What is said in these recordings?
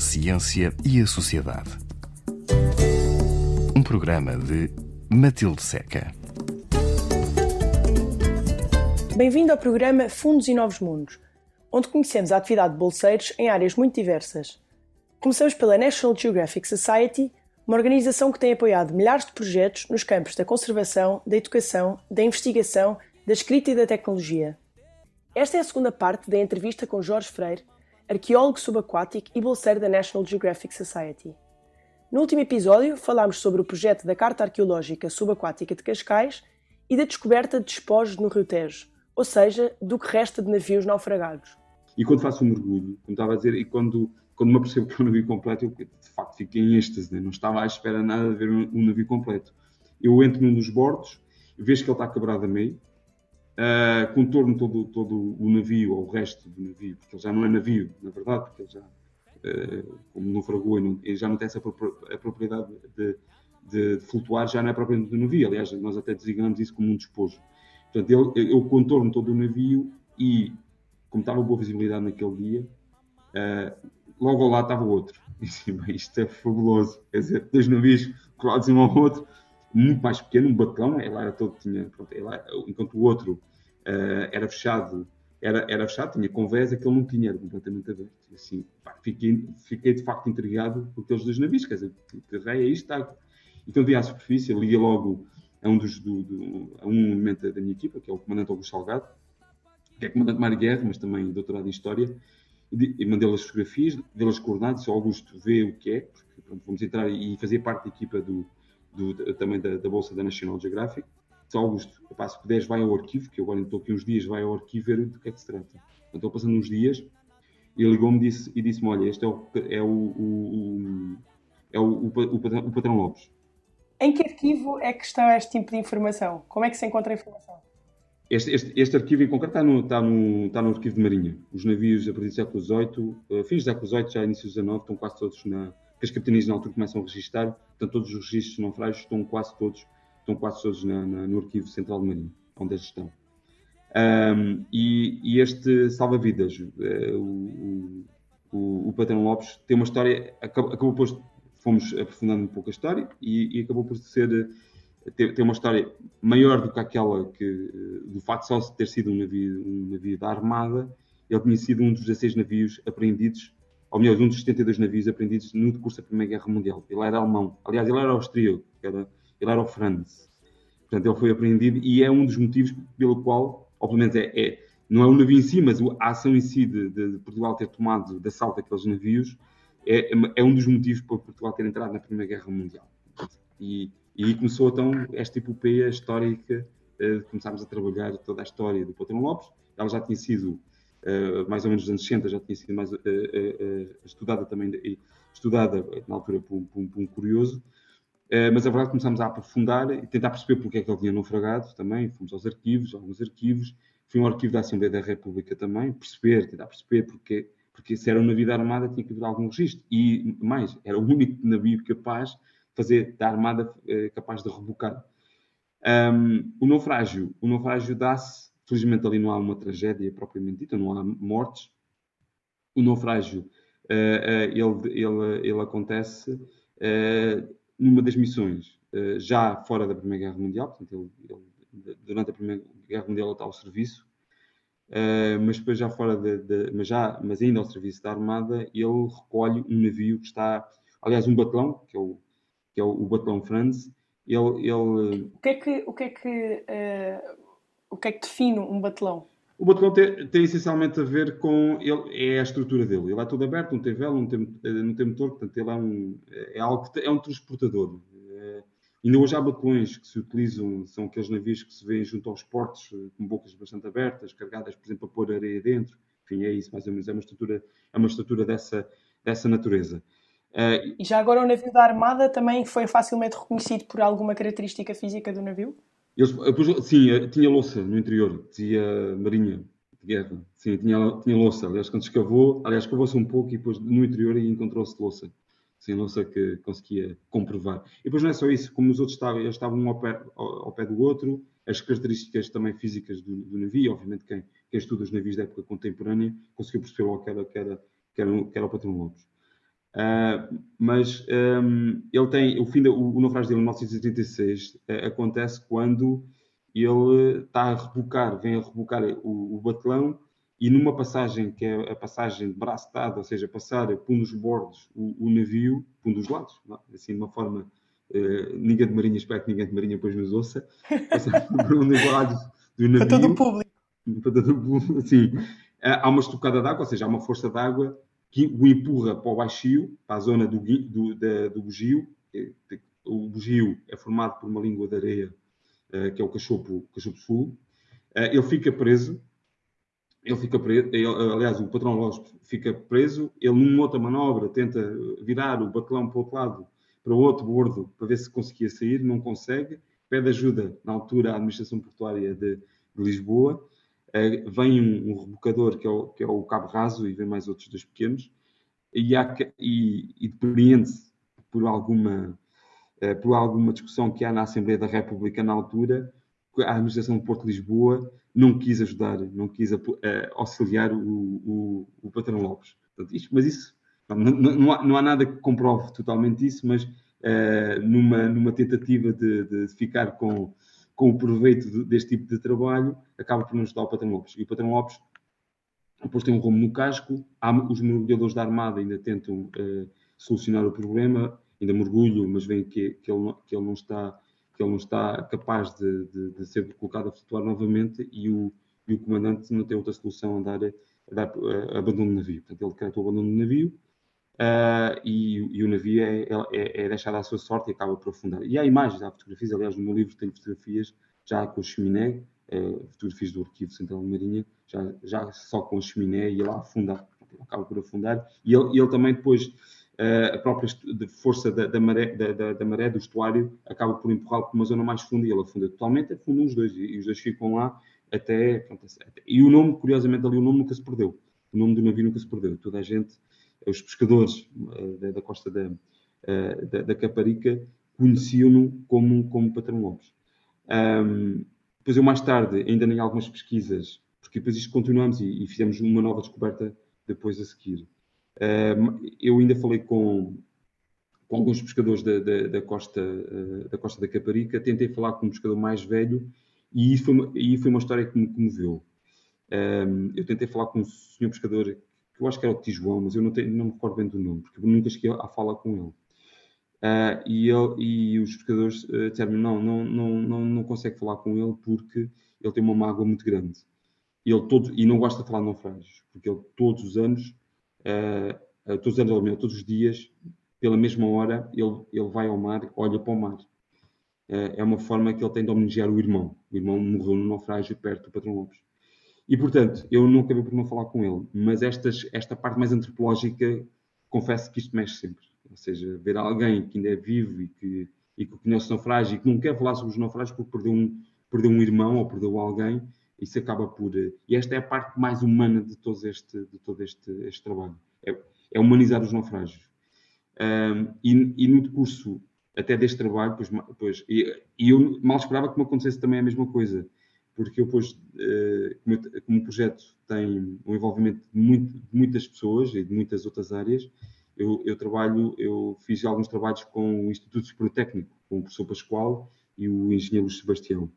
ciência e a sociedade. Um programa de Matilde Seca. Bem-vindo ao programa Fundos e Novos Mundos, onde conhecemos a atividade de bolseiros em áreas muito diversas. Começamos pela National Geographic Society, uma organização que tem apoiado milhares de projetos nos campos da conservação, da educação, da investigação, da escrita e da tecnologia. Esta é a segunda parte da entrevista com Jorge Freire, arqueólogo subaquático e bolseiro da National Geographic Society. No último episódio, falámos sobre o projeto da Carta Arqueológica Subaquática de Cascais e da descoberta de despojos no Rio Tejo, ou seja, do que resta de navios naufragados. E quando faço um mergulho, como estava a dizer, e quando, quando me apercebo que é um navio completo, eu de facto fiquei em êxtase, né? não estava à espera nada de ver um, um navio completo. Eu entro num dos bordos, vejo que ele está quebrado a meio, uh, contorno todo, todo o navio, ou o resto do navio, porque ele já não é navio, na verdade, porque ele já, uh, como naufragou e, não, e já não tem essa propriedade de, de, de, flutuar, já não é propriamente do navio. Aliás, nós até designamos isso como um despojo. Portanto, ele, eu contorno todo o navio e, como estava boa visibilidade naquele dia, uh, logo lado estava outro. Isto é fabuloso. Quer dizer, dois navios colados um ao outro, muito mais pequeno, um batalhão, ele era todo, tinha, pronto, ele era, enquanto o outro uh, era fechado, era, era fechado, tinha convés, aquele não tinha, era completamente aberto. Assim, pá, fiquei, fiquei de facto intrigado com aqueles dois navios, quer dizer, que, que rei é isto? Está... Então vi à superfície, liguei logo a um, dos, do, do, a um elemento da minha equipa, que é o comandante Augusto Salgado, que é comandante e guerra, mas também doutorado em História, e, mandei-lhe as fotografias, dei-lhe as coordenadas, o Augusto vê o que é, porque pronto, vamos entrar e fazer parte da equipa do, do, também da, da, Bolsa da National Geographic. Se Augusto, epá, se puderes, vai ao arquivo, que eu agora estou aqui uns dias, vai ao arquivo ver do que é que se trata. Então, estou passando uns dias, e ele ligou-me disse, e disse-me, olha, este é o, é o, o, é o, o, o, o patrão Lopes. Em que arquivo é que está este tipo de informação? Como é que se encontra a informação? Este, este, este arquivo em concreto está no, está, no, está no arquivo de Marinha. Os navios a partir do século XVIII, uh, fins do século XVIII, já início do XIX, estão quase todos na, que as capitanias na altura começam a registrar, portanto todos os registros naufrágios estão quase todos, estão quase todos na, na, no arquivo central de Marinha, onde eles estão. Um, e, e, este salva-vidas, uh, o, o, o Patrão Lopes, tem uma história, acabou, acabou por, fomos aprofundando um pouco a história e, e acabou por ser, ter, ter, uma história maior do que aquela que, do facto só ter sido um navio, um navio da Armada, ele tinha sido um dos 16 navios apreendidos ou melhor, um dos 72 navios apreendidos no decurso da Primeira Guerra Mundial. Ele era alemão. Aliás, ele era austríaco, era, ele era o Franz. Portanto, ele foi apreendido e é um dos motivos pelo qual, obviamente, é, é não é o navio em si, mas a ação em si de, de, Portugal ter tomado de assalto aqueles navios é, é, um dos motivos para Portugal ter entrado na Primeira Guerra Mundial. E, e começou então esta epopeia histórica uh, de começarmos a trabalhar toda a história do Patrão Lopes. Ela já tinha sido uh, mais ou menos nos anos 60, já tinha sido mais, uh, estudada também, estudada na altura por, por um curioso, mas a verdade começámos a aprofundar e tentar perceber porque é que ele tinha naufragado também, fomos aos arquivos, alguns arquivos, fui ao arquivo da Assembleia da República também, perceber, tentar perceber porque, porque se era um navio da Armada tinha que haver algum registro, e mais, era o único navio capaz de fazer da Armada capaz de rebocar. Um, o naufrágio, o naufrágio dá-se Felizmente ali não há uma tragédia propriamente dita, não há mortes. O naufrágio, uh, uh, ele, ele, ele acontece uh, numa das missões, já fora da Primeira Guerra Mundial, portanto, ele, ele, durante a Primeira Guerra Mundial ele está ao serviço, mas depois já fora de, de, mas, já, mas ainda ao serviço da Armada, ele recolhe um navio que está, aliás, um batalhão, que é o, que é o, batalhão Franz, ele, ele... O que é que, o que, é que uh, o que é que define um batelão? O batelão tem, tem, essencialmente a ver com ele, é a estrutura dele. Ele é todo aberto, não tem vela, não tem, eh, não tem motor, portanto ele é um é algo é um transportador. É, ainda hoje há batelões que se utilizam, são aqueles navios que se vêem junto aos portos eh, com bocas bastante abertas, carregadas, por exemplo, a pôr areia dentro. Enfim, é isso mais ou menos. É uma estrutura, é uma estrutura dessa, dessa natureza. E já agora o navio da Armada também foi facilmente reconhecido por alguma característica física do navio? Eles, depois, sim, eh, tinha louça no interior, dizia Marinha de Guerra. Sim, tinha, tinha louça. Aliás, quando escavou, aliás, escavou-se um pouco e depois no interior encontrou-se louça. sem louça que conseguia comprovar. E depois não é só isso, como os outros estavam, eles estavam um ao pé, ao, ao pé do outro, as características também físicas do, do navio, obviamente quem, quem, estuda os navios da época contemporânea conseguiu perceber logo que era, que era, que era, que era o patrão Lopes. Uh, mas um, ele tem, o fim da, o, o naufrágio dele em 1936 uh, acontece quando ele está a rebocar, vem a rebocar o, o batelão e numa passagem que é a passagem de braço dado, ou seja, passar por um dos bordos o, o navio, por um dos lados, assim de uma forma uh, ninguém de marinha, espero que ninguém de marinha depois nos ouça, passar por um dos lados do navio. Para todo o público. Para todo o público, sim. há uma estocada d'água, ou seja, há uma força d'água que o empurra para o baixio, para a zona do, do, da, do bugio. O bugio é formado por uma língua de areia, uh, que é o cachopo, cachopo sul. Uh, ele fica preso. Ele fica preso. Ele, aliás, o patrão Lopes fica preso. Ele, numa outra manobra, tenta virar o batelão para o outro lado, para o outro bordo, para ver se conseguia sair. Não consegue. Pede ajuda, na altura, à administração portuária de, de Lisboa. Uh, vem um, um rebocador que é, o, que é o Cabo Raso e vem mais outros dois pequenos e, há, e, e depreende-se por alguma, uh, por alguma discussão que há na Assembleia da República na altura, a administração do Porto de Lisboa não quis ajudar, não quis uh, auxiliar o, o, o patrão Lopes. Portanto, isto, mas isso, não, não, há, não, há, nada que comprove totalmente isso, mas numa, numa tentativa de, de ficar com com o proveito deste tipo de trabalho, acaba por não ajudar o Patrão Lopes. E o Patrão Lopes depois tem um rumo no casco, há, os mergulhadores da Armada ainda tentam uh, solucionar o problema, ainda mergulham, mas veem que, que, ele, que, ele, não está, que ele não está capaz de, de, de ser colocado a flutuar novamente e o, e o comandante não tem outra solução a dar, a dar uh, abandono do navio. Portanto, ele decreta o abandono do navio uh, e, e, o navio é, é, é, deixado à sua sorte e acaba por afundar. E há imagens, há fotografias, aliás, no meu livro tem fotografias já com a chaminé, uh, fotografias do Arquivo Central de Marinha, já, já só com a chaminé e ele afunda, acaba por afundar. E ele, ele também depois, uh, a própria força da, da, maré, da, da, maré, do estuário, acaba por empurrá-lo para uma zona mais funda e ele afunda totalmente, afundam os dois, e, e os dois ficam lá até, pronto, até, E o nome, curiosamente, ali o nome nunca se perdeu. O nome do navio nunca se perdeu. Toda a gente os pescadores uh, da, costa da, uh, da, da, Caparica conheciam-no como, como Patrão Lopes. Um, depois eu mais tarde, ainda em algumas pesquisas, porque depois isto continuamos e, e fizemos uma nova descoberta depois a seguir. Um, eu ainda falei com, com alguns pescadores da, da, da costa, uh, da costa da Caparica, tentei falar com um pescador mais velho e isso foi uma, e foi uma história que me comoveu. Um, eu tentei falar com um senhor pescador eu acho que era o Tijuão, mas eu não, tenho, não me recordo bem do nome, porque nunca cheguei a falar com ele. Uh, e, ele, e os pescadores uh, disseram não, não, não, não, não consegue falar com ele porque ele tem uma mágoa muito grande. Ele todo, e não gosta de falar de naufrágios, porque ele todos os anos, uh, todos os anos, todos os dias, pela mesma hora, ele, ele vai ao mar, olha para o mar. É uma forma que ele tem de homenagear o irmão. O irmão morreu no naufrágio perto do Patrão Lopes. E, portanto, eu não acabei por não falar com ele, mas estas, esta parte mais antropológica, confesso que isto mexe sempre. Ou seja, ver alguém que ainda é vivo e que, e que conhece o naufrágio e que não quer falar sobre os naufrágios porque perdeu um, perdeu um irmão ou perdeu alguém, isso acaba por. E esta é a parte mais humana de todo este, de todo este, este trabalho. É, é humanizar os naufrágios. Um, e, e, no decurso até deste trabalho, pois, pois, e, e eu mal esperava que me acontecesse também a mesma coisa porque eu depois, eh, como o projeto tem um envolvimento de, muito, de, muitas pessoas e de muitas outras áreas, eu, eu, trabalho, eu fiz alguns trabalhos com o Instituto Superior Técnico, com o professor Pascoal e o engenheiro Sebastião,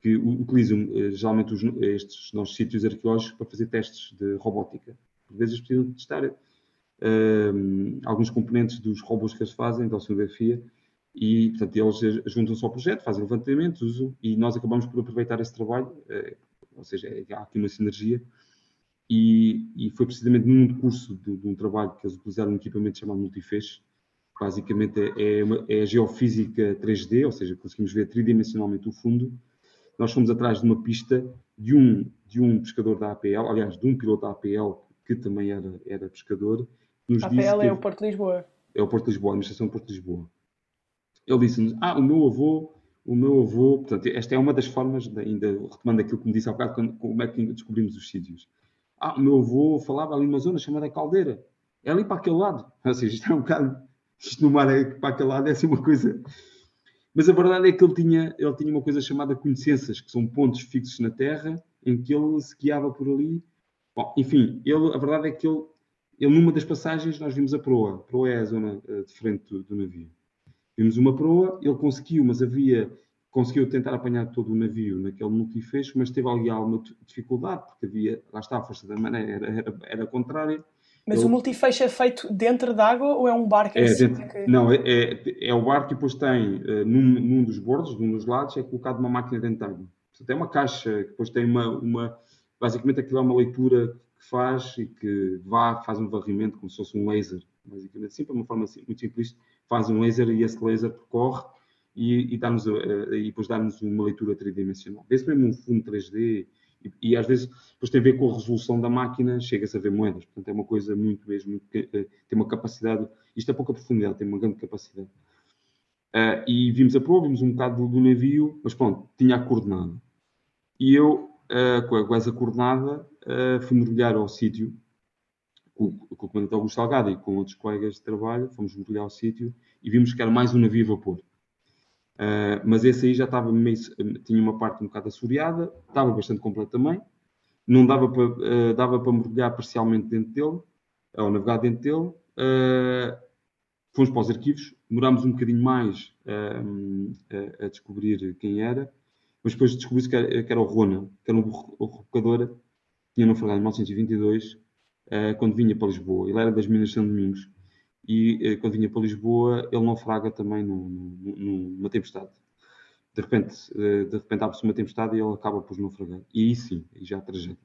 que utilizam eh, geralmente os, estes nossos sítios arqueológicos para fazer testes de robótica. Por vezes precisam testar eh, alguns componentes dos robôs que eles fazem, da oceanografia, e, portanto, eles juntam-se ao projeto, fazem levantamentos, usam, e nós acabamos por aproveitar esse trabalho, eh, ou seja, é, há aqui uma sinergia, e, e foi precisamente num curso de, de, um trabalho que eles utilizaram um equipamento chamado Multifez, basicamente é, é, uma, é a geofísica 3D, ou seja, conseguimos ver tridimensionalmente o fundo. Nós fomos atrás de uma pista de um, de um pescador da APL, aliás, de um piloto da APL que também era, era pescador. Nos APL é o Porto de Lisboa. É o Porto de Lisboa, a administração do Porto de Lisboa. Ele disse-nos: Ah, o meu avô, o meu avô. Portanto, esta é uma das formas, de, ainda retomando aquilo que me disse há bocado, quando, como é que descobrimos os sítios. Ah, o meu avô falava ali numa zona chamada Caldeira. É ali para aquele lado. Ou seja, isto é um bocado, isto no mar é, para aquele lado é assim uma coisa. Mas a verdade é que ele tinha, ele tinha uma coisa chamada conhecenças, que são pontos fixos na Terra, em que ele se guiava por ali. Bom, enfim, ele, a verdade é que ele, ele, numa das passagens, nós vimos a proa. A proa é a zona uh, de frente do, do, navio. Vimos uma proa, ele conseguiu, mas havia. Conseguiu tentar apanhar todo o navio naquele multifeixo, mas teve ali alguma dificuldade, porque havia. Lá está, a força da maré era, era, era contrária mas eu... o multifeixe é feito dentro d'água ou é um barco é, dentro... que... Não, é, é, é, o barco e depois tem, uh, num, num, dos bordos, num dos lados, é colocado uma máquina dentro d'água. Portanto, é uma caixa que depois tem uma, uma... Basicamente aquilo é uma leitura que faz e que vá, faz um varrimento como se fosse um laser. Basicamente, assim, de uma forma assim, muito simples, faz um laser e esse laser percorre e, e, dá-nos, uh, e depois dá-nos uma leitura tridimensional. Vê-se mesmo um fundo 3D e, e, às vezes depois tem a ver com a resolução da máquina, chega-se a ver moedas. Portanto, é uma coisa muito mesmo, que, tem uma capacidade, isto é pouca profundidade, tem uma grande capacidade. Uh, e vimos a prova, vimos um bocado do, do, navio, mas pronto, tinha a coordenada. E eu, uh, com essa coordenada, uh, fui mergulhar ao sítio, com, com, o comandante Augusto Salgado e com outros colegas de trabalho, fomos mergulhar ao sítio e vimos que era mais um navio a vapor. Uh, mas esse aí já estava meio, tinha uma parte um bocado assoreada, estava bastante completo também. Não dava para, uh, dava para mergulhar parcialmente dentro dele, ou navegar dentro dele. Uh, fomos para os arquivos, demorámos um bocadinho mais a, a, descobrir quem era, mas depois descobri-se que, que, era o Rona, que era um rebocador, tinha naufragado em 1922, quando vinha para Lisboa. Ele era das Minas de São Domingos e eh, quando vinha para Lisboa ele naufraga também numa tempestade. De repente, eh, de repente abre-se uma tempestade e ele acaba por naufragar. E aí sim, aí já há tragédia.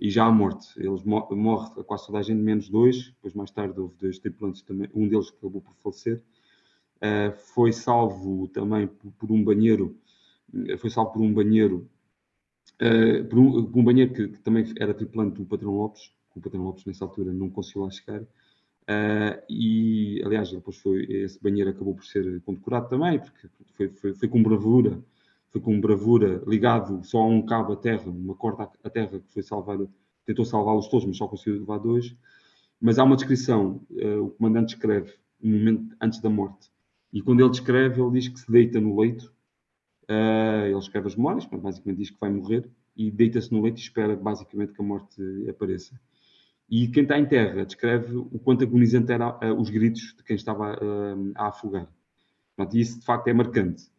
E já há morte. Eles morre quase toda a gente, menos dois. Depois, mais tarde, houve dois tripulantes também. Um deles acabou por falecer. Uh, foi salvo também por, por, um banheiro. Foi salvo por um banheiro. Uh, por, um, por, um, banheiro que, que, também era tripulante do Patrão Lopes. O Patrão Lopes, nessa altura, não conseguiu lá chegar. Uh, e, aliás, depois foi, esse banheiro acabou por ser condecorado também, porque foi, foi, foi, com bravura, foi com bravura ligado só a um cabo à terra, uma corda à terra que foi salvar, tentou salvá-los todos, mas só conseguiu levar dois. Mas há uma descrição, uh, o comandante escreve um momento antes da morte, e quando ele descreve, ele diz que se deita no leito, uh, ele escreve as memórias, mas basicamente diz que vai morrer, e deita-se no leito e espera basicamente que a morte apareça. E quem está em terra descreve o quanto agonizante eram uh, os gritos de quem estava uh, a afogar. Pronto, isso de facto é marcante.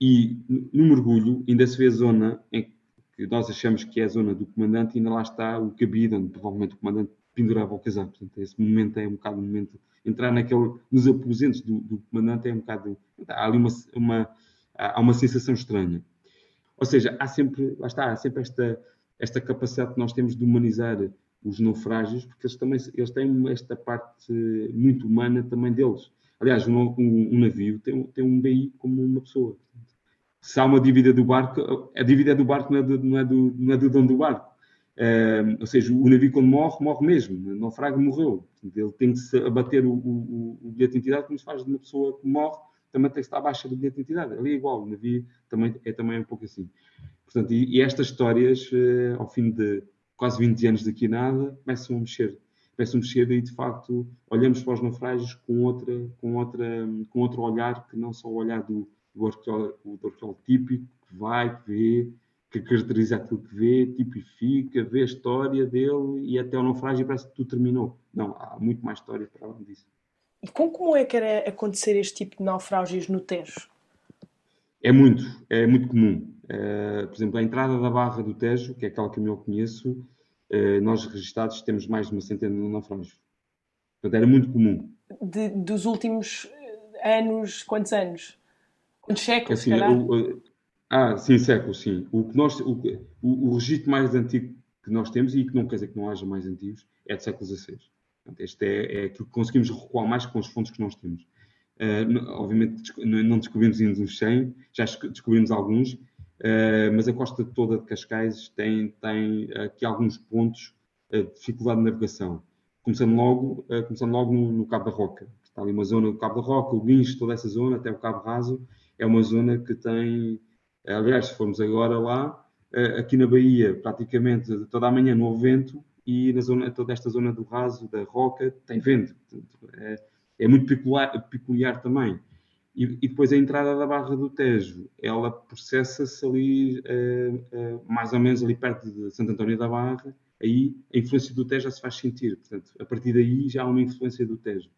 E no mergulho ainda se vê a zona em que nós achamos que é a zona do comandante e ainda lá está o cabido, onde provavelmente o comandante pendurava o casaco. Portanto, esse momento é um bocado um momento. Entrar naquele, nos aposentos do, do comandante é um bocado. Há ali uma, uma, há uma sensação estranha. Ou seja, há sempre, lá está, há sempre esta, esta capacidade que nós temos de humanizar os naufrágios, porque eles também eles têm esta parte muito humana também deles. Aliás, um, um, navio tem, tem um BI como uma pessoa. Se há uma dívida do barco, a dívida é do barco não é do, não é do, não é do dono do barco. Uh, ou seja, o navio quando morre, morre mesmo. O naufrágio morreu. Ele tem que se abater o, o, o, bilhete de identidade como se faz de uma pessoa que morre, também tem que estar abaixo do bilhete de identidade. Ali é igual, o navio também, é também um pouco assim. Portanto, e, e estas histórias, uh, ao fim de quase 20 anos daqui a nada, começam a mexer. Começam a mexer e, de facto, olhamos para os naufrágios com, outra, com, outra, com outro olhar que não só o olhar do, do, arqueólogo, do arqueólogo típico, que vai, que vê, que caracteriza aquilo que vê, tipifica, vê a história dele e até o naufrágio parece que tudo terminou. Não, há muito mais história para além disso. E como comum é que era acontecer este tipo de naufrágios no Tejo? É muito, é muito comum. Uh, por exemplo, a entrada da Barra do Tejo, que é aquela que eu conheço, uh, nós registados temos mais de uma centena de naufrágios. Portanto, era muito comum. De, dos últimos anos, quantos anos? Quantos séculos, assim, o, Ah, sim, séculos, sim. O, que nós, o, o, o, registro mais antigo que nós temos, e que não quer dizer que não haja mais antigos, é do século XVI. Portanto, este é, é aquilo que conseguimos recuar mais com as fontes que nós temos. Uh, obviamente não descobrimos ainda os 100, já descobrimos alguns, mas a costa toda de Cascais tem, tem aqui alguns pontos uh, de dificuldade de navegação. Começando logo, uh, começando logo no, no, Cabo da Roca. Está ali uma zona do Cabo da Roca, o Guincho, toda essa zona, até o Cabo Raso, é uma zona que tem. Aliás, se formos agora lá, aqui na Bahia, praticamente toda a manhã não houve vento e na zona, toda esta zona do raso, da roca, tem vento. É, é muito peculiar, peculiar também. E, e, depois a entrada da Barra do Tejo, ela processa-se ali, uh, uh, mais ou menos ali perto de Santo António da Barra, aí a influência do Tejo já se faz sentir. Portanto, a partir daí já há uma influência do Tejo.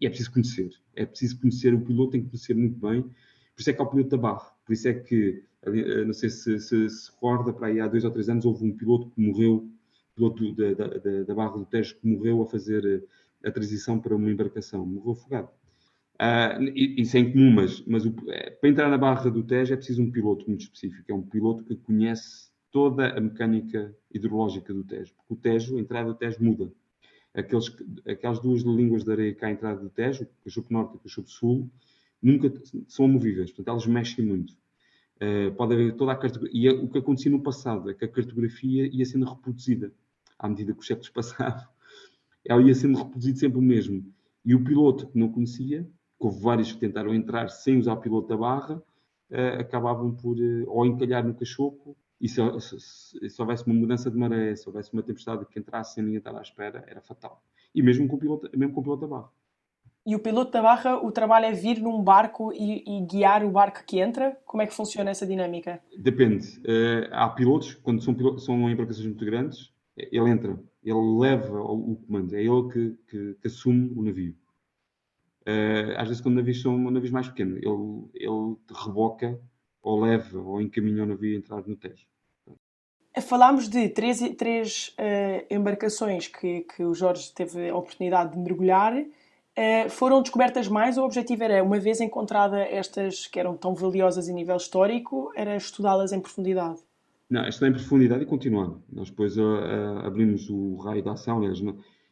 E é preciso conhecer. É preciso conhecer, o piloto tem que conhecer muito bem. Por isso é que há o piloto da Barra. Por isso é que, eh, não sei se se, se recorda, para aí há dois ou três anos houve um piloto que morreu, piloto da, da, da Barra do Tejo, que morreu a fazer a transição para uma embarcação. Morreu afogado. Uh, isso é incomum, mas, mas o, é, para entrar na barra do Tejo é preciso um piloto muito específico. É um piloto que conhece toda a mecânica hidrológica do Tejo. Porque o Tejo, a entrada do Tejo muda. Aqueles, aquelas duas línguas de areia há à entrada do Tejo, o Cachopo Norte e o Cachopo Sul, nunca são movíveis. Portanto, elas mexem muito. Uh, pode haver toda a cartografia. E o que acontecia no passado é que a cartografia ia sendo reproduzida à medida que os séculos passavam. Ela ia sendo reproduzida sempre o mesmo. E o piloto que não conhecia houve vários que tentaram entrar sem usar o piloto da barra, uh, acabavam por uh, ou encalhar no cachopo, e se, se, se, houvesse uma mudança de maré, se houvesse uma tempestade que entrasse sem ninguém estar à espera, era fatal. E mesmo com o piloto, mesmo com o piloto da barra. E o piloto da barra, o trabalho é vir num barco e, e guiar o barco que entra? Como é que funciona essa dinâmica? Depende. Uh, há pilotos, quando são, pilotos, são embarcações muito grandes, ele entra, ele leva o, o comando, é ele que, que, que assume o navio. Uh, às vezes, quando navios são navios mais pequenos, ele, ele reboca ou leva ou encaminha o navio a entrar no Tejo. Falámos de três, três uh, embarcações que, que o Jorge teve a oportunidade de mergulhar. Uh, foram descobertas mais? O objetivo era, uma vez encontrada estas que eram tão valiosas em nível histórico, era estudá-las em profundidade? Não, estudar em profundidade e continuando. Nós depois abrimos o raio da ação, aliás,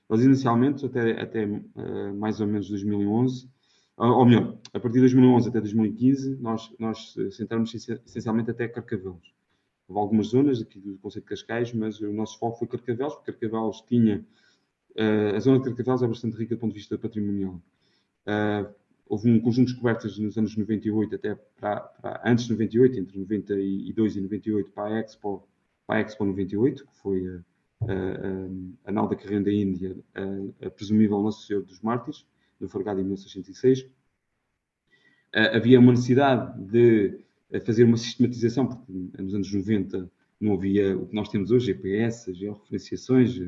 nós inicialmente, até, até uh, mais ou menos 2011, ou melhor, a partir de 2011 até 2015, nós, nós centramos essencialmente até Carcavelos. Houve algumas zonas aqui do Conceito de Cascais, mas o nosso foco foi Carcavelos, porque Carcavelos tinha. Uh, a zona de Carcavelos é bastante rica do ponto de vista patrimonial. Uh, houve um conjunto de descobertas nos anos 98 até para, para, antes de 98, entre 92 e 98, para a Expo, para a Expo 98, que foi uh, a Nau da Carreira da Índia, a, a presumível Nosso Senhor dos Mártires, no Fargado em 1606. havia uma necessidade de fazer uma sistematização, porque nos anos 90 não havia o que nós temos hoje, GPS, georreferenciações,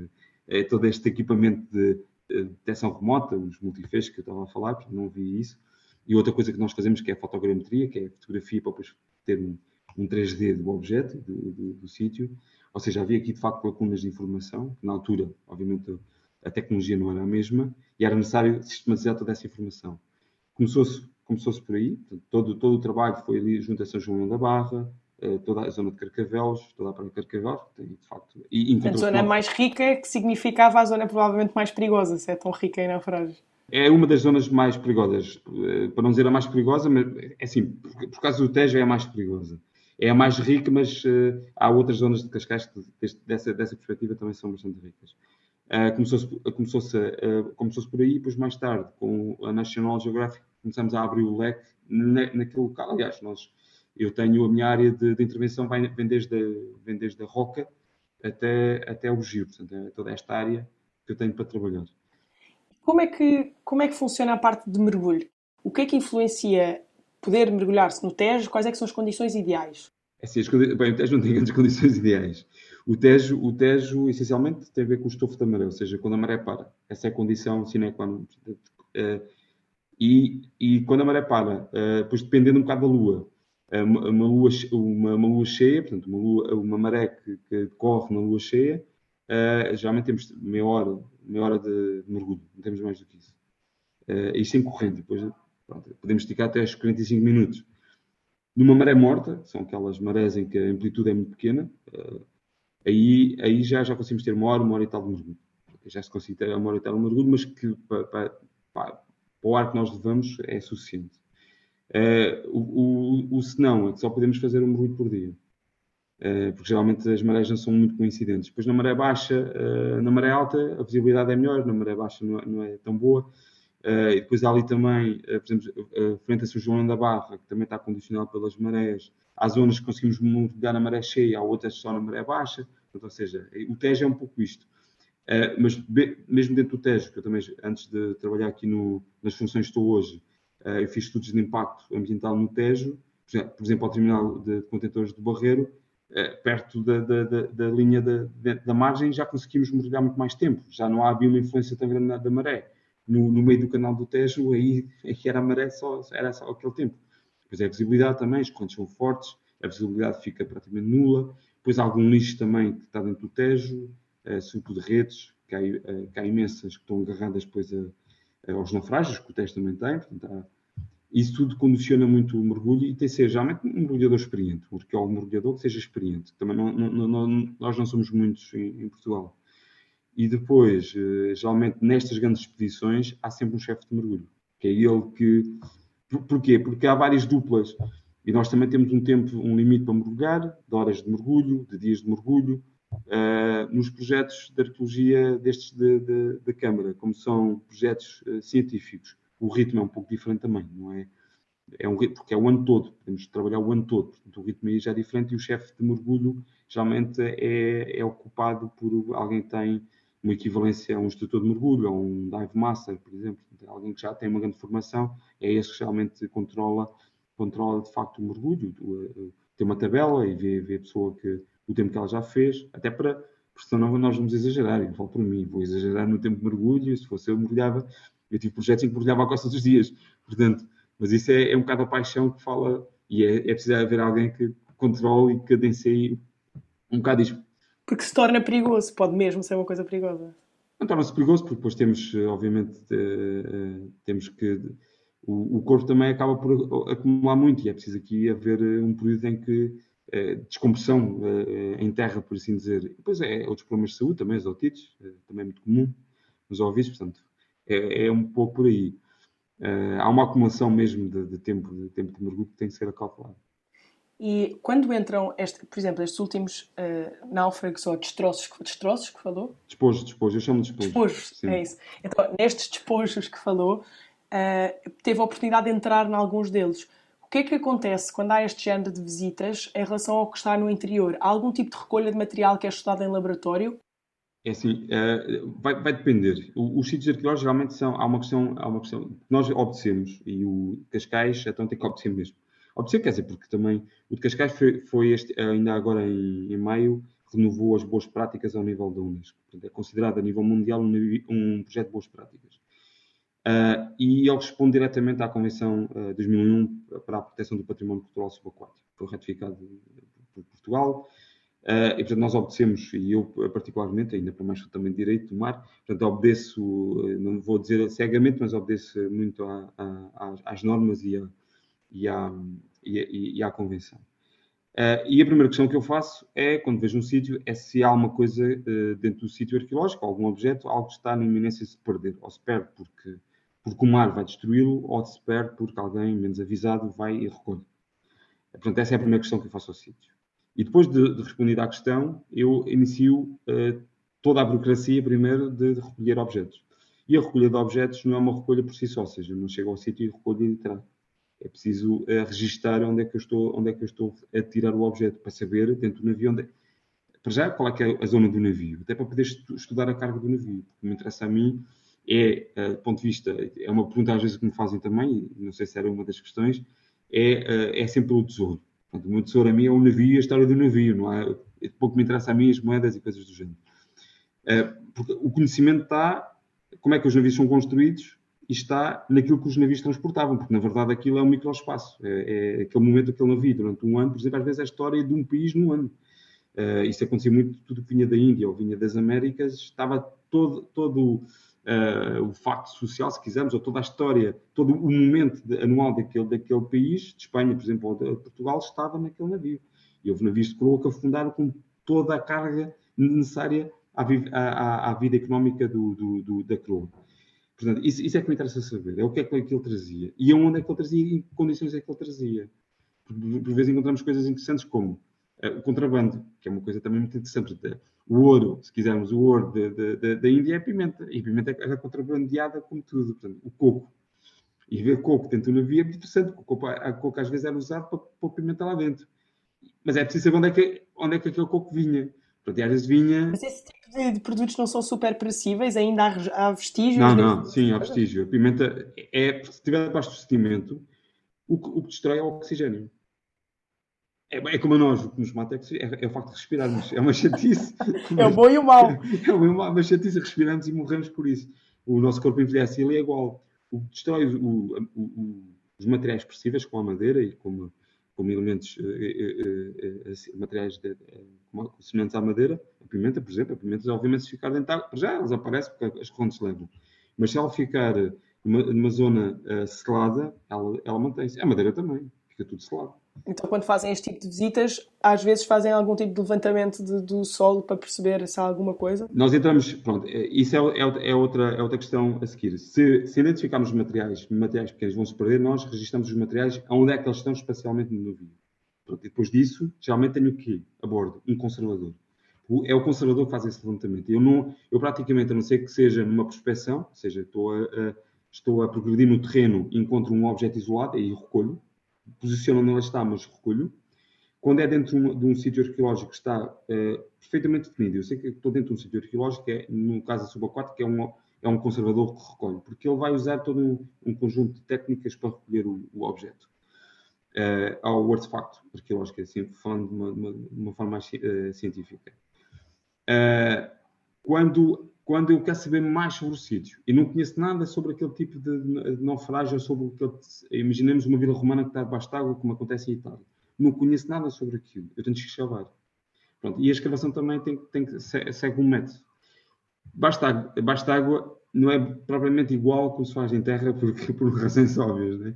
é, todo este equipamento de, de detecção remota, os multifeixes que eu estava a falar, não havia isso. E outra coisa que nós fazemos que é a fotogrametria, que é a fotografia para depois ter um, um 3D do objeto, do, do, do sítio. Ou seja, havia aqui de facto lacunas de informação, que na altura, obviamente, a tecnologia não era a mesma e era necessário sistematizar toda essa informação. Começou-se começou por aí, todo, todo o trabalho foi ali junto a São João da Barra, eh, toda a zona de Carcavelos, toda a praia de Carcavelos, tem, de facto... E, a zona mais rica, que significava a zona provavelmente mais perigosa, se é tão rica em naufrágios. É uma das zonas mais perigosas, eh, para não dizer a mais perigosa, mas é assim, por, por causa do Tejo é a mais perigosa é a mais rica, mas uh, há outras zonas de Cascais que deste, dessa, dessa perspectiva também são bastante ricas. Uh, Começou-se começou uh, começou por aí, depois mais tarde, com a National Geographic, começamos a abrir o leque na, naquele local. Aliás, nós, eu tenho a minha área de, de intervenção, vem, vem, desde a, vem desde a Roca até, até o Giro, portanto, é toda esta área que eu tenho para trabalhar. Como é que, como é que funciona a parte de mergulho? O que é que influencia poder mergulhar-se no Tejo, quais é são as condições ideais? É assim, as, bem, o Tejo não tem grandes condições ideais. O Tejo, o Tejo, essencialmente, tem a ver com o estofo da maré, ou seja, quando a maré para. Essa é a condição sine qua non. Uh, e, e quando a maré para, depois dependendo um bocado da lua, uh, uma, lua uma, uma, lua cheia, portanto, uma, lua, uma maré que, que corre na lua cheia, geralmente temos meia hora, meia hora de mergulho, não temos mais do que isso. Isto em corrente, depois Pronto, podemos esticar até os 45 minutos. Numa maré morta, são aquelas marés em que a amplitude é muito pequena, uh, aí, aí já, já conseguimos ter uma hora, uma hora e tal de mergulho. Já se ter uma hora e tal de mergulho, mas que para, para, para, o ar que nós levamos é suficiente. Uh, o, o, o senão é que só podemos fazer um mergulho por dia. Uh, porque geralmente as marés não são muito coincidentes. Depois na maré baixa, uh, na maré alta, a visibilidade é melhor, na maré baixa não é, não é tão boa. Uh, e depois há ali também, uh, por exemplo, uh, frente a São João da Barra, que também está condicionado pelas marés. Há zonas que conseguimos mergulhar na maré cheia, há outras só na maré baixa. Portanto, ou seja, o Tejo é um pouco isto. Mas be, mesmo dentro do Tejo, que eu também, antes de trabalhar aqui no, nas funções que estou hoje, eu fiz estudos de impacto ambiental no Tejo, por exemplo, ao terminal de contentores do Barreiro, perto da, da, da, da linha da, margem, já conseguimos mergulhar muito mais tempo, já não havia uma influência tão grande da maré. No, no meio do canal do Tejo, aí, aí era a maré, só, era só aquele tempo. Depois é a visibilidade também, as correntes são fortes, a visibilidade fica praticamente nula. Depois há algum lixo também que está dentro do Tejo, uh, de redes, que há, uh, que há imensas que estão agarradas depois a, a, aos naufrágios, que o Tejo também tem. Portanto, há, isso tudo condiciona muito o mergulho e tem que ser geralmente um mergulhador experiente, um arqueólogo mergulhador que seja experiente. Também não, não, não, nós não somos muitos em, em Portugal. E depois, uh, geralmente nestas grandes expedições, há sempre um chefe de mergulho, que é ele que. Por, porquê? Porque há várias duplas e nós também temos um tempo, um limite para mergulhar, de horas de mergulho, de dias de mergulho, uh, nos projetos de arqueologia destes da de, de, Câmara, como são projetos uh, científicos. O ritmo é um pouco diferente também, não é? É um porque é o ano todo, podemos trabalhar o ano todo, portanto o ritmo aí já é diferente e o chefe de mergulho geralmente é, é ocupado por alguém que tem uma equivalência a um instrutor de mergulho, ou um dive master, por exemplo, alguém que já tem uma grande formação, é esse que realmente controla controla de facto o mergulho, tem uma tabela e vê, vê a pessoa que o tempo que ela já fez, até para, porque senão nós vamos exagerar, eu falo por mim, vou exagerar no tempo de mergulho, se fosse eu mergulhava, eu tive projetos em que mergulhava a costa dos dias, portanto, mas isso é, é um bocado a paixão que fala, e é, é preciso haver alguém que controle e cadencie um bocado isto. Porque se torna perigoso, pode mesmo ser uma coisa perigosa. Não torna-se perigoso, porque depois temos, obviamente, temos que o, corpo também acaba por acumular muito e é preciso aqui haver eh, um período em que descompressão em terra, por assim dizer. E depois é outros problemas de saúde também, as otites, também é muito comum nos ouvidos, portanto, é, é, um pouco por aí. há uma acumulação mesmo de, de, tempo, de tempo de mergulho que tem que ser acalculado. E quando entram, este, por exemplo, estes últimos uh, náufragos ou destroços, destroços que falou? Despojos, despojos, eu chamo de despojos. Despojos, é isso. Então, nestes despojos que falou, uh, teve a oportunidade de entrar em alguns deles. O que é que acontece quando há este género de visitas em relação ao que está no interior? Há algum tipo de recolha de material que é estudado em laboratório? É assim, uh, vai, vai, depender. O, os sítios arqueológicos geralmente são, há uma questão, há uma questão nós obedecemos e o Cascais então tem que obedecer mesmo. Obedecer quer dizer, porque também o de Cascais foi, foi este, ainda agora em, em maio, renovou as boas práticas ao nível da Unesco. Portanto, é considerado a nível mundial um, um projeto de boas práticas. Uh, e ele responde diretamente à Convenção uh, 2001 para a proteção do património cultural subaquático. Foi ratificado por Portugal. Uh, e, portanto, nós obedecemos, e eu particularmente, ainda para mais também direito do mar, portanto, obedeço, não vou dizer cegamente, mas obedeço muito a, a, às normas e, a, e, à, e, e à Convenção. Uh, e a primeira questão que eu faço é, quando vejo um sítio, é se há alguma coisa uh, dentro do sítio arqueológico, algum objeto, algo que está na iminência de se perder, ou se perde porque porque o mar vai destruí-lo ou se perde porque alguém menos avisado vai e recolhe. Portanto, essa é a primeira questão que eu faço ao sítio. E depois de, de responder à questão, eu inicio uh, toda a burocracia primeiro de, de, recolher objetos. E a recolha de objetos não é uma recolha por si só, ou seja, não chego ao sítio e recolho e trago. É preciso uh, registar onde é, que eu estou, onde é que eu estou a tirar o objeto, para saber dentro do navio onde é. Para já, qual é, que é a zona do navio, até para poder estudar a carga do navio. Porque me interessa a mim é, uh, do ponto de vista, é uma pergunta às vezes que me fazem também, não sei se era uma das questões, é, uh, é sempre o tesouro. Portanto, o meu tesouro a mim é o navio e a história do navio, não é? Pouco me interessa a mim as moedas e coisas do género. Porque o conhecimento está, como é que os navios são construídos, está naquilo que os navios transportavam, porque na verdade aquilo é um microespaço, é, é aquele momento daquele navio, durante um ano, por exemplo, às vezes é a história de um país num ano. Uh, isso acontecia muito, tudo que vinha da Índia ou vinha das Américas, estava todo, todo uh, o facto social, se quisermos, ou toda a história, todo o momento de, anual daquele, daquele país, de Espanha, por exemplo, ou de Portugal, estava naquele navio. E houve navios de coroa que afundaram com toda a carga necessária à, à, à vida económica do, do, do, da coroa. Portanto, isso, isso, é que me interessa saber. É o que é que ele trazia. E aonde é que ele trazia e em que condições é que ele trazia. Por, por vezes encontramos coisas interessantes como uh, o contrabando, que é uma coisa também muito interessante. O ouro, se quisermos, o ouro da Índia é pimenta. E a pimenta é contrabandeada como tudo. Portanto, o coco. E ver coco dentro do navio é muito interessante, porque o coco, a coco às vezes era usado para pôr pimenta lá dentro. Mas é preciso saber onde é que, onde é que aquele coco vinha. Portanto, às vezes vinha... Mas tipo de produtos não são super perecíveis? Ainda há, há vestígios? Não, não, sim, há vestígio. A pimenta é, se estiver debaixo do sedimento, o que, o que destrói é o oxigênio. É, é como a nós, o que nos mata é, é, é o facto de respirarmos. É uma chatice. é o bom e o mau. É e mau, mas chatice, respiramos e morremos por isso. O nosso corpo envelhece e ele é igual. O que destrói o, o, os materiais expressivos, como a madeira e como, como elementos, uh, uh, uh, materiais de, como, semelhantes à madeira, a pimenta, por exemplo, a pimenta, obviamente, se ficar dentro de água, já elas aparecem porque as correntes levam. Mas se ela ficar numa, numa zona selada, ela, ela mantém-se. A madeira também, fica tudo selado. Então, quando fazem este tipo de visitas, às vezes fazem algum tipo de levantamento de, do solo para perceber se há alguma coisa? Nós entramos, pronto, é, isso é, é, é outra, é outra questão a seguir. Se, se identificarmos materiais, materiais pequenos vão se perder, nós registramos os materiais aonde é que eles estão espacialmente no navio. Pronto, e depois disso, geralmente tenho o quê? A bordo? Um conservador. é o conservador que faz esse levantamento. Eu, não, eu praticamente, a não ser que seja numa prospeção, ou seja, estou a, a estou a progredir no terreno e encontro um objeto isolado, aí recolho, posiciono onde ela está, mas recolho. Quando é dentro de um, de um sítio arqueológico que está uh, perfeitamente definido, eu sei que estou dentro de um sítio arqueológico, é, no caso da subaquática, é um, é um conservador que recolhe, porque ele vai usar todo um, um conjunto de técnicas para recolher o, o objeto. Uh, ao artefacto arqueológico, assim, falando de uma, de uma, de uma forma mais uh, científica. Uh, quando quando eu quero saber mais sobre o sítio e não conheço nada sobre aquele tipo de naufrágio, sobre imaginemos uma vila romana que está debaixo de água, como acontece em Itália. Não conheço nada sobre aquilo, eu tenho que escavar. Pronto, e a escavação também tem, tem que segue um método. Basta, basta água não é propriamente igual como se faz em terra, porque, por razões óbvias, né?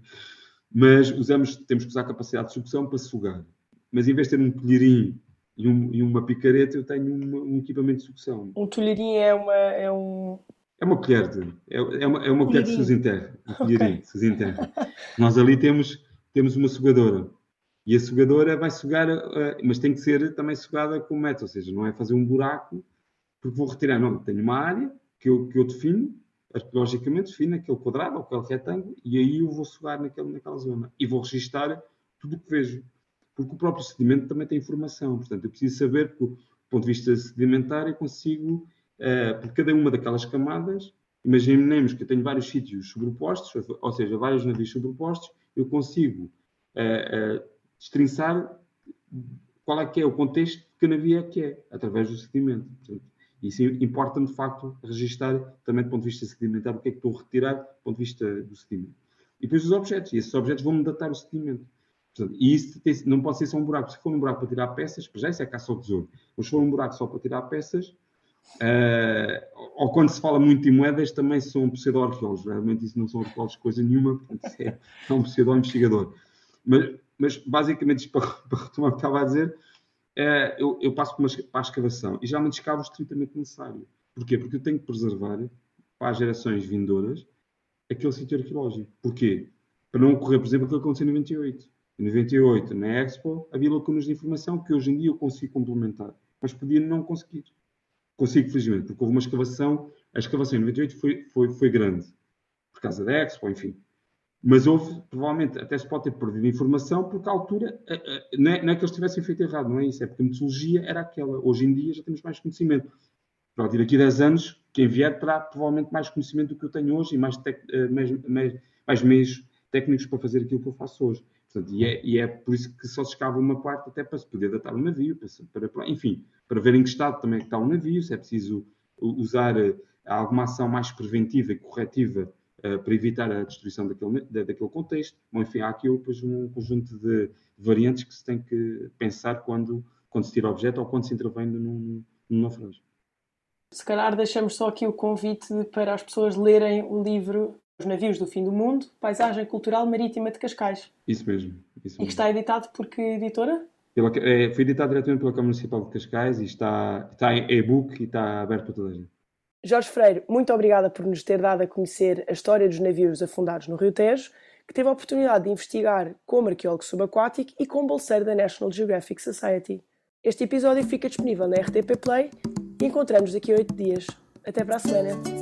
Mas usamos, temos que usar a capacidade de sucção para sugar. Mas em vez de ter um colherinho e, um, e uma picareta eu tenho uma, um equipamento de sucção. Um tolheirinho é uma. É, um... é uma colher, de, é, é, uma, é uma colher de se enterra. Um colherinho, okay. Nós ali temos, temos uma sugadora. E a sugadora vai sugar, uh, mas tem que ser também sugada com método, ou seja, não é fazer um buraco, porque vou retirar, não, tenho uma área que eu, que eu defino, arqueologicamente defino aquele quadrado ou aquele retângulo, e aí eu vou sugar naquele, naquela zona. E vou registar tudo o que vejo porque o próprio sedimento também tem informação. Portanto, eu preciso saber que, do ponto de vista sedimentar, eu consigo, uh, por cada uma daquelas camadas, imaginemos que eu tenho vários sítios sobrepostos, ou seja, vários navios sobrepostos, eu consigo uh, uh, destrinçar qual é que é o contexto que navio é que é, através do sedimento. Portanto, isso importa-me, de facto, registar também do ponto de vista sedimentar o que é que estou a retirar do ponto de vista do sedimento. E depois os objetos. E esses objetos vão-me datar o sedimento. Portanto, e isso tem, não pode ser só um buraco. Se for um buraco para tirar peças, já isso é caça ao tesouro. Mas se for um buraco só para tirar peças, uh, ou quando se fala muito em moedas, também são pseudo-arqueólogos. Realmente isso não são arqueólogos coisa nenhuma, portanto, é, é um pseudo-investigador. Mas, mas, basicamente, para, para retomar o que estava a dizer, uh, eu, eu, passo para, uma, para a escavação e geralmente escavo o estritamente necessário. Porquê? Porque eu tenho que preservar para as gerações vindouras aquele sítio arqueológico. Porquê? Para não ocorrer, por exemplo, aquilo que aconteceu em 98 em 98, na Expo, havia lacunas de informação que hoje em dia eu consigo complementar, mas podia não conseguir. Consigo, felizmente, porque houve uma escavação, a escavação em 98 foi, foi, foi grande, por causa da Expo, enfim. Mas houve, provavelmente, até se pode ter perdido informação, porque à altura, eh, eh, não é, não é que eles tivessem feito errado, não é isso, é porque a metodologia era aquela. Hoje em dia já temos mais conhecimento. E daqui a 10 anos, quem vier terá provavelmente mais conhecimento do que eu tenho hoje e mais, tec, eh, mais, mais, mais meios técnicos para fazer aquilo que eu faço hoje. Portanto, e, é, e, é, por isso que só se escava uma parte até para se poder datar o um navio, para, para, enfim, para ver em que estado também é está o um navio, se é preciso usar uh, alguma ação mais preventiva e corretiva para evitar a destruição daquele, daquele contexto. Bom, enfim, há aqui depois um conjunto de variantes que se tem que pensar quando, quando se tira objeto ou quando se intervém num, num naufrágio. Se calhar deixamos só aqui o convite para as pessoas lerem o livro os Navios do Fim do Mundo, Paisagem Cultural Marítima de Cascais. Isso mesmo. Isso mesmo. E que está editado por que editora? Pela, é, foi editado diretamente pela Câmara Municipal de Cascais e está, está em e-book e está aberto para toda a gente. Jorge Freire, muito obrigada por nos ter dado a conhecer a história dos navios afundados no Rio Tejo, que teve a oportunidade de investigar como arqueólogo subaquático e como bolseiro da National Geographic Society. Este episódio fica disponível na RTP Play e encontramos daqui a oito dias. Até para a semana.